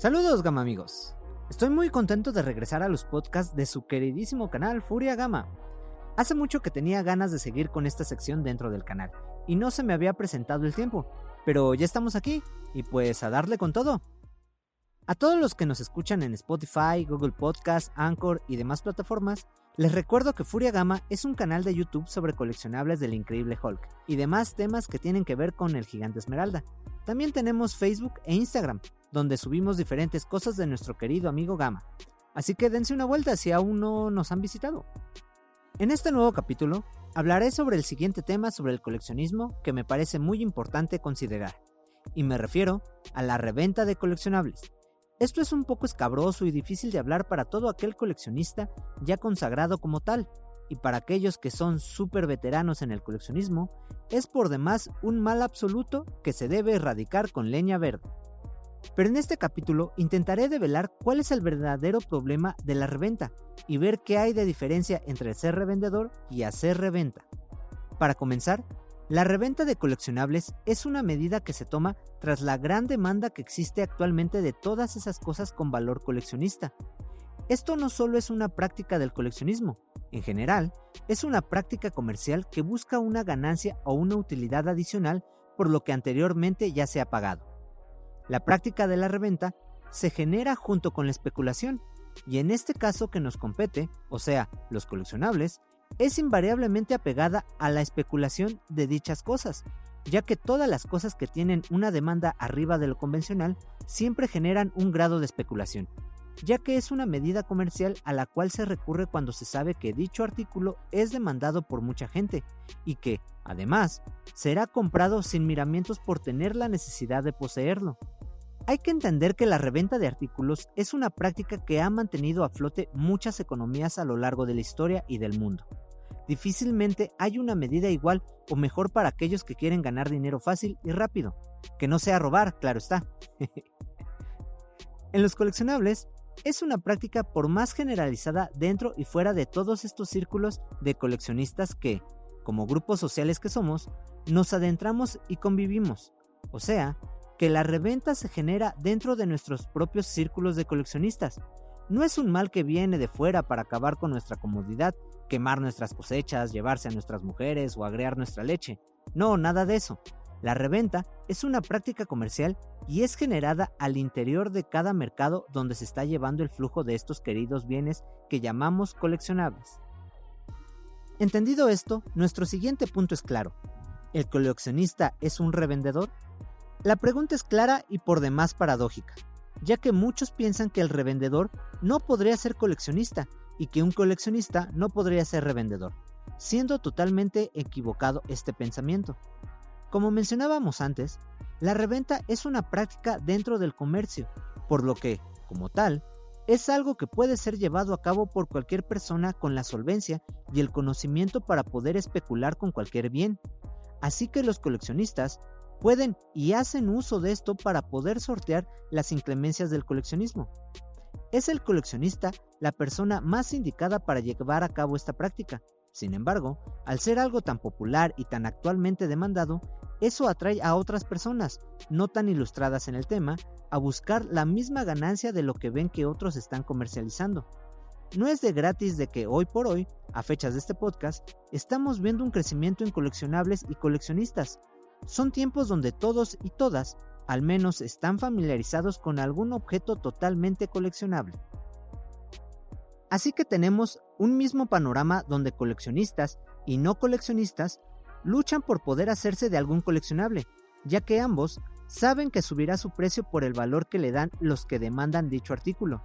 Saludos Gama amigos. Estoy muy contento de regresar a los podcasts de su queridísimo canal Furia Gama. Hace mucho que tenía ganas de seguir con esta sección dentro del canal y no se me había presentado el tiempo, pero ya estamos aquí y pues a darle con todo. A todos los que nos escuchan en Spotify, Google Podcast, Anchor y demás plataformas, les recuerdo que Furia Gama es un canal de YouTube sobre coleccionables del increíble Hulk y demás temas que tienen que ver con el gigante Esmeralda. También tenemos Facebook e Instagram, donde subimos diferentes cosas de nuestro querido amigo Gama. Así que dense una vuelta si aún no nos han visitado. En este nuevo capítulo hablaré sobre el siguiente tema sobre el coleccionismo que me parece muy importante considerar, y me refiero a la reventa de coleccionables. Esto es un poco escabroso y difícil de hablar para todo aquel coleccionista ya consagrado como tal, y para aquellos que son súper veteranos en el coleccionismo, es por demás un mal absoluto que se debe erradicar con leña verde. Pero en este capítulo intentaré develar cuál es el verdadero problema de la reventa y ver qué hay de diferencia entre ser revendedor y hacer reventa. Para comenzar, la reventa de coleccionables es una medida que se toma tras la gran demanda que existe actualmente de todas esas cosas con valor coleccionista. Esto no solo es una práctica del coleccionismo, en general, es una práctica comercial que busca una ganancia o una utilidad adicional por lo que anteriormente ya se ha pagado. La práctica de la reventa se genera junto con la especulación, y en este caso que nos compete, o sea, los coleccionables, es invariablemente apegada a la especulación de dichas cosas, ya que todas las cosas que tienen una demanda arriba de lo convencional siempre generan un grado de especulación, ya que es una medida comercial a la cual se recurre cuando se sabe que dicho artículo es demandado por mucha gente y que, además, será comprado sin miramientos por tener la necesidad de poseerlo. Hay que entender que la reventa de artículos es una práctica que ha mantenido a flote muchas economías a lo largo de la historia y del mundo. Difícilmente hay una medida igual o mejor para aquellos que quieren ganar dinero fácil y rápido, que no sea robar, claro está. en los coleccionables, es una práctica por más generalizada dentro y fuera de todos estos círculos de coleccionistas que, como grupos sociales que somos, nos adentramos y convivimos. O sea, que la reventa se genera dentro de nuestros propios círculos de coleccionistas. No es un mal que viene de fuera para acabar con nuestra comodidad, quemar nuestras cosechas, llevarse a nuestras mujeres o agregar nuestra leche. No, nada de eso. La reventa es una práctica comercial y es generada al interior de cada mercado donde se está llevando el flujo de estos queridos bienes que llamamos coleccionables. Entendido esto, nuestro siguiente punto es claro. ¿El coleccionista es un revendedor? La pregunta es clara y por demás paradójica, ya que muchos piensan que el revendedor no podría ser coleccionista y que un coleccionista no podría ser revendedor, siendo totalmente equivocado este pensamiento. Como mencionábamos antes, la reventa es una práctica dentro del comercio, por lo que, como tal, es algo que puede ser llevado a cabo por cualquier persona con la solvencia y el conocimiento para poder especular con cualquier bien. Así que los coleccionistas pueden y hacen uso de esto para poder sortear las inclemencias del coleccionismo. Es el coleccionista la persona más indicada para llevar a cabo esta práctica. Sin embargo, al ser algo tan popular y tan actualmente demandado, eso atrae a otras personas, no tan ilustradas en el tema, a buscar la misma ganancia de lo que ven que otros están comercializando. No es de gratis de que hoy por hoy, a fechas de este podcast, estamos viendo un crecimiento en coleccionables y coleccionistas, son tiempos donde todos y todas al menos están familiarizados con algún objeto totalmente coleccionable. Así que tenemos un mismo panorama donde coleccionistas y no coleccionistas luchan por poder hacerse de algún coleccionable, ya que ambos saben que subirá su precio por el valor que le dan los que demandan dicho artículo.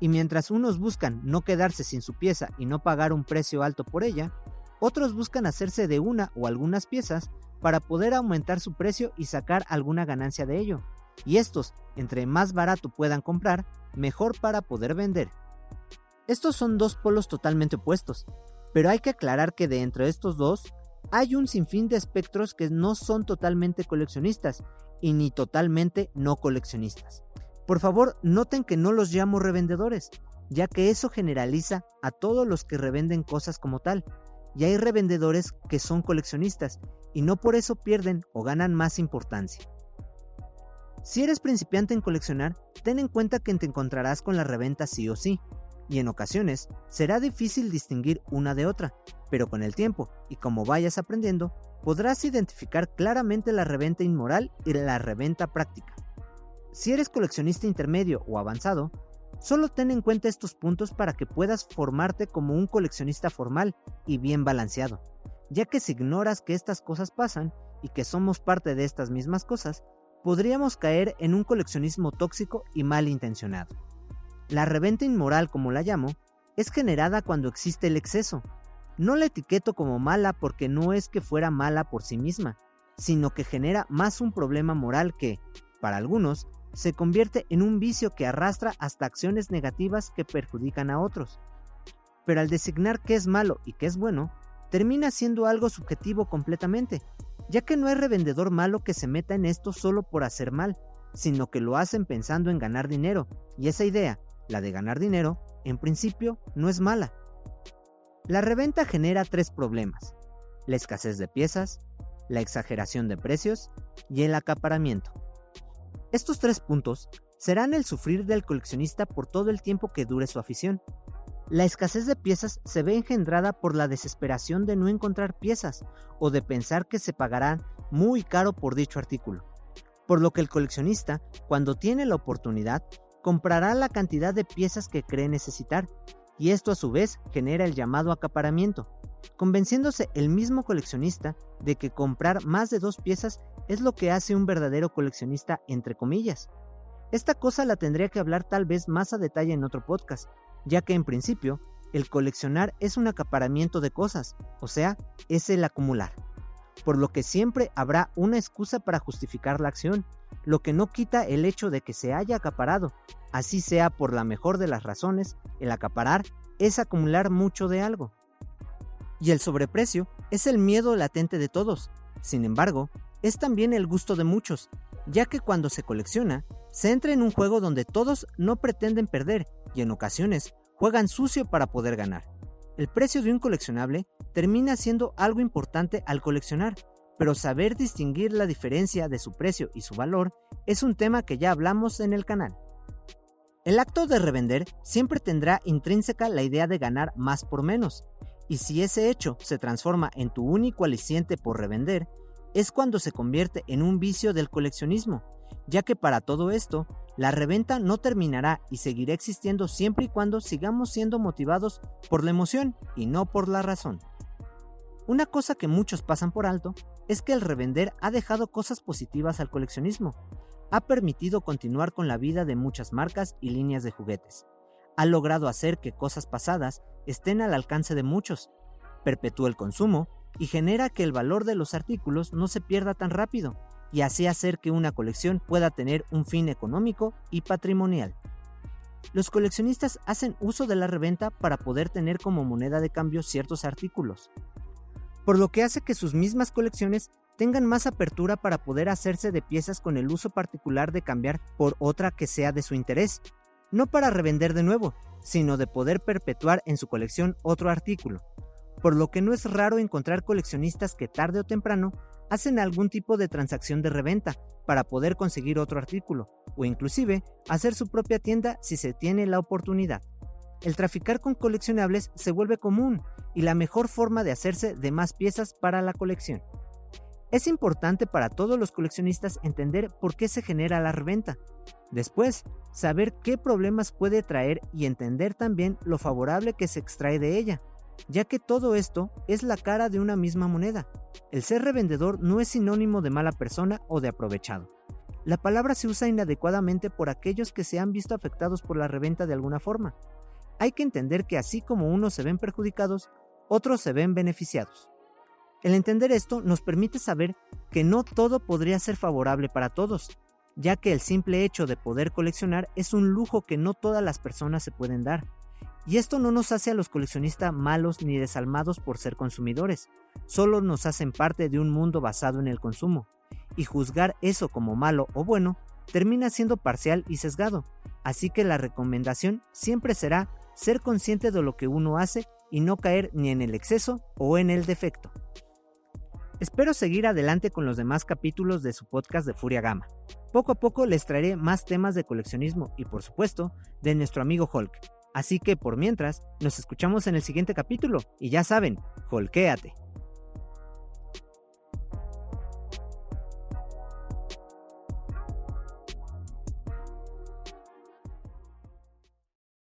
Y mientras unos buscan no quedarse sin su pieza y no pagar un precio alto por ella, otros buscan hacerse de una o algunas piezas para poder aumentar su precio y sacar alguna ganancia de ello. Y estos, entre más barato puedan comprar, mejor para poder vender. Estos son dos polos totalmente opuestos, pero hay que aclarar que de entre estos dos hay un sinfín de espectros que no son totalmente coleccionistas y ni totalmente no coleccionistas. Por favor, noten que no los llamo revendedores, ya que eso generaliza a todos los que revenden cosas como tal, y hay revendedores que son coleccionistas y no por eso pierden o ganan más importancia. Si eres principiante en coleccionar, ten en cuenta que te encontrarás con la reventa sí o sí, y en ocasiones será difícil distinguir una de otra, pero con el tiempo y como vayas aprendiendo, podrás identificar claramente la reventa inmoral y la reventa práctica. Si eres coleccionista intermedio o avanzado, solo ten en cuenta estos puntos para que puedas formarte como un coleccionista formal y bien balanceado, ya que si ignoras que estas cosas pasan y que somos parte de estas mismas cosas, podríamos caer en un coleccionismo tóxico y mal intencionado. La reventa inmoral, como la llamo, es generada cuando existe el exceso. No la etiqueto como mala porque no es que fuera mala por sí misma, sino que genera más un problema moral que, para algunos, se convierte en un vicio que arrastra hasta acciones negativas que perjudican a otros. Pero al designar qué es malo y qué es bueno, termina siendo algo subjetivo completamente, ya que no hay revendedor malo que se meta en esto solo por hacer mal, sino que lo hacen pensando en ganar dinero, y esa idea, la de ganar dinero, en principio no es mala. La reventa genera tres problemas, la escasez de piezas, la exageración de precios y el acaparamiento. Estos tres puntos serán el sufrir del coleccionista por todo el tiempo que dure su afición, la escasez de piezas se ve engendrada por la desesperación de no encontrar piezas o de pensar que se pagarán muy caro por dicho artículo, por lo que el coleccionista, cuando tiene la oportunidad, comprará la cantidad de piezas que cree necesitar, y esto a su vez genera el llamado acaparamiento, convenciéndose el mismo coleccionista de que comprar más de dos piezas es lo que hace un verdadero coleccionista entre comillas. Esta cosa la tendría que hablar tal vez más a detalle en otro podcast, ya que en principio el coleccionar es un acaparamiento de cosas, o sea, es el acumular. Por lo que siempre habrá una excusa para justificar la acción, lo que no quita el hecho de que se haya acaparado, así sea por la mejor de las razones, el acaparar es acumular mucho de algo. Y el sobreprecio es el miedo latente de todos, sin embargo, es también el gusto de muchos, ya que cuando se colecciona, se entra en un juego donde todos no pretenden perder y en ocasiones juegan sucio para poder ganar. El precio de un coleccionable termina siendo algo importante al coleccionar, pero saber distinguir la diferencia de su precio y su valor es un tema que ya hablamos en el canal. El acto de revender siempre tendrá intrínseca la idea de ganar más por menos, y si ese hecho se transforma en tu único aliciente por revender, es cuando se convierte en un vicio del coleccionismo, ya que para todo esto, la reventa no terminará y seguirá existiendo siempre y cuando sigamos siendo motivados por la emoción y no por la razón. Una cosa que muchos pasan por alto es que el revender ha dejado cosas positivas al coleccionismo, ha permitido continuar con la vida de muchas marcas y líneas de juguetes, ha logrado hacer que cosas pasadas estén al alcance de muchos, perpetúa el consumo y genera que el valor de los artículos no se pierda tan rápido y así hacer que una colección pueda tener un fin económico y patrimonial. Los coleccionistas hacen uso de la reventa para poder tener como moneda de cambio ciertos artículos, por lo que hace que sus mismas colecciones tengan más apertura para poder hacerse de piezas con el uso particular de cambiar por otra que sea de su interés, no para revender de nuevo, sino de poder perpetuar en su colección otro artículo, por lo que no es raro encontrar coleccionistas que tarde o temprano hacen algún tipo de transacción de reventa para poder conseguir otro artículo, o inclusive hacer su propia tienda si se tiene la oportunidad. El traficar con coleccionables se vuelve común y la mejor forma de hacerse de más piezas para la colección. Es importante para todos los coleccionistas entender por qué se genera la reventa. Después, saber qué problemas puede traer y entender también lo favorable que se extrae de ella ya que todo esto es la cara de una misma moneda. El ser revendedor no es sinónimo de mala persona o de aprovechado. La palabra se usa inadecuadamente por aquellos que se han visto afectados por la reventa de alguna forma. Hay que entender que así como unos se ven perjudicados, otros se ven beneficiados. El entender esto nos permite saber que no todo podría ser favorable para todos, ya que el simple hecho de poder coleccionar es un lujo que no todas las personas se pueden dar. Y esto no nos hace a los coleccionistas malos ni desalmados por ser consumidores, solo nos hacen parte de un mundo basado en el consumo, y juzgar eso como malo o bueno termina siendo parcial y sesgado, así que la recomendación siempre será ser consciente de lo que uno hace y no caer ni en el exceso o en el defecto. Espero seguir adelante con los demás capítulos de su podcast de Furia Gama. Poco a poco les traeré más temas de coleccionismo y por supuesto de nuestro amigo Hulk. Así que por mientras, nos escuchamos en el siguiente capítulo y ya saben, holquéate.